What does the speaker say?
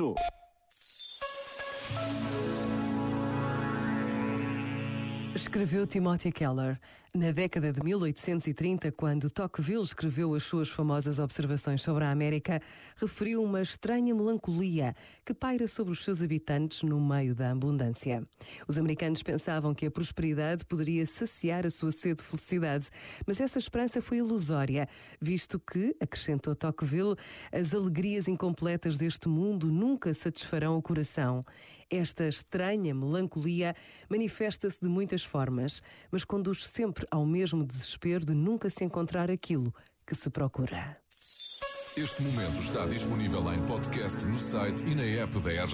Latino. Escreveu Timothy Keller. Na década de 1830, quando Tocqueville escreveu as suas famosas observações sobre a América, referiu uma estranha melancolia que paira sobre os seus habitantes no meio da abundância. Os americanos pensavam que a prosperidade poderia saciar a sua sede de felicidade, mas essa esperança foi ilusória, visto que, acrescentou Tocqueville, as alegrias incompletas deste mundo nunca satisfarão o coração. Esta estranha melancolia manifesta-se de muitas formas, mas conduz sempre ao mesmo desespero de nunca se encontrar aquilo que se procura. Este momento está disponível em podcast no site e na app da.